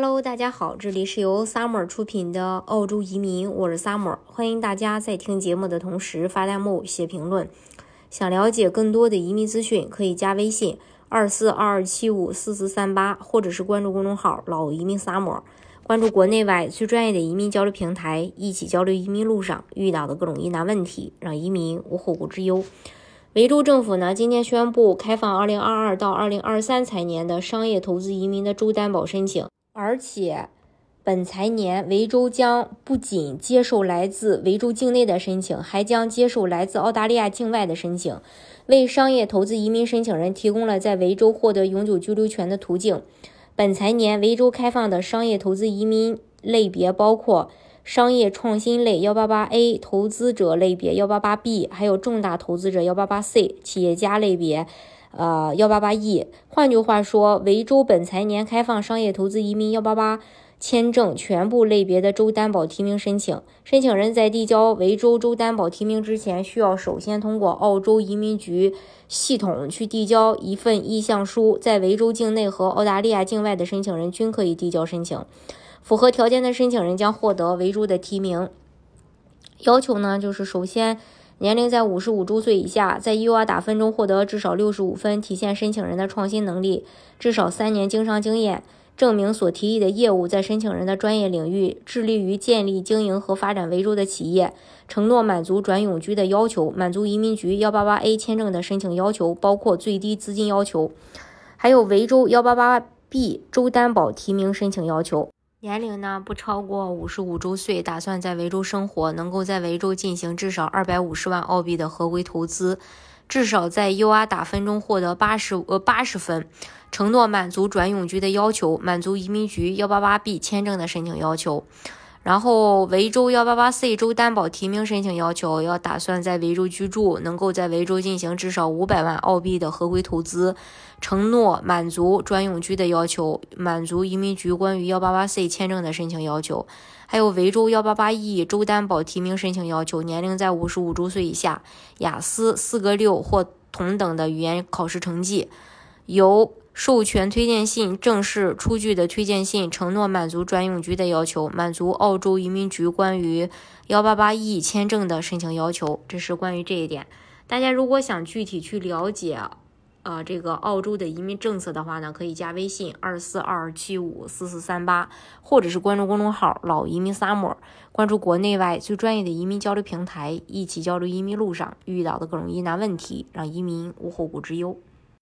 Hello，大家好，这里是由 Summer 出品的澳洲移民，我是 Summer，欢迎大家在听节目的同时发弹幕、写评论。想了解更多的移民资讯，可以加微信二四二二七五四四三八，或者是关注公众号“老移民 Summer”，关注国内外最专业的移民交流平台，一起交流移民路上遇到的各种疑难问题，让移民无后顾之忧。维州政府呢，今天宣布开放二零二二到二零二三财年的商业投资移民的州担保申请。而且，本财年维州将不仅接受来自维州境内的申请，还将接受来自澳大利亚境外的申请，为商业投资移民申请人提供了在维州获得永久居留权的途径。本财年维州开放的商业投资移民类别包括商业创新类幺八八 A、投资者类别幺八八 B，还有重大投资者幺八八 C、企业家类别。呃，幺八八 E，换句话说，维州本财年开放商业投资移民幺八八签证全部类别的州担保提名申请。申请人在递交维州州担保提名之前，需要首先通过澳洲移民局系统去递交一份意向书。在维州境内和澳大利亚境外的申请人均可以递交申请。符合条件的申请人将获得维州的提名。要求呢，就是首先。年龄在五十五周岁以下，在 U R 打分中获得至少六十五分，体现申请人的创新能力；至少三年经商经验，证明所提议的业务在申请人的专业领域，致力于建立、经营和发展维州的企业，承诺满足转永居的要求，满足移民局幺八八 A 签证的申请要求，包括最低资金要求，还有维州幺八八 B 州担保提名申请要求。年龄呢不超过五十五周岁，打算在维州生活，能够在维州进行至少二百五十万澳币的合规投资，至少在 U R 打分中获得八十呃八十分，承诺满足转永居的要求，满足移民局幺八八 B 签证的申请要求。然后维州幺八八 C 州担保提名申请要求，要打算在维州居住，能够在维州进行至少五百万澳币的合规投资，承诺满足专用居的要求，满足移民局关于幺八八 C 签证的申请要求，还有维州幺八八 E 州担保提名申请要求，年龄在五十五周岁以下，雅思四个六或同等的语言考试成绩，由。授权推荐信正式出具的推荐信，承诺满足转永居的要求，满足澳洲移民局关于幺八八 E 签证的申请要求。这是关于这一点。大家如果想具体去了解，呃，这个澳洲的移民政策的话呢，可以加微信二四二七五四四三八，或者是关注公众号“老移民 summer”，关注国内外最专业的移民交流平台，一起交流移民路上遇到的各种疑难问题，让移民无后顾之忧。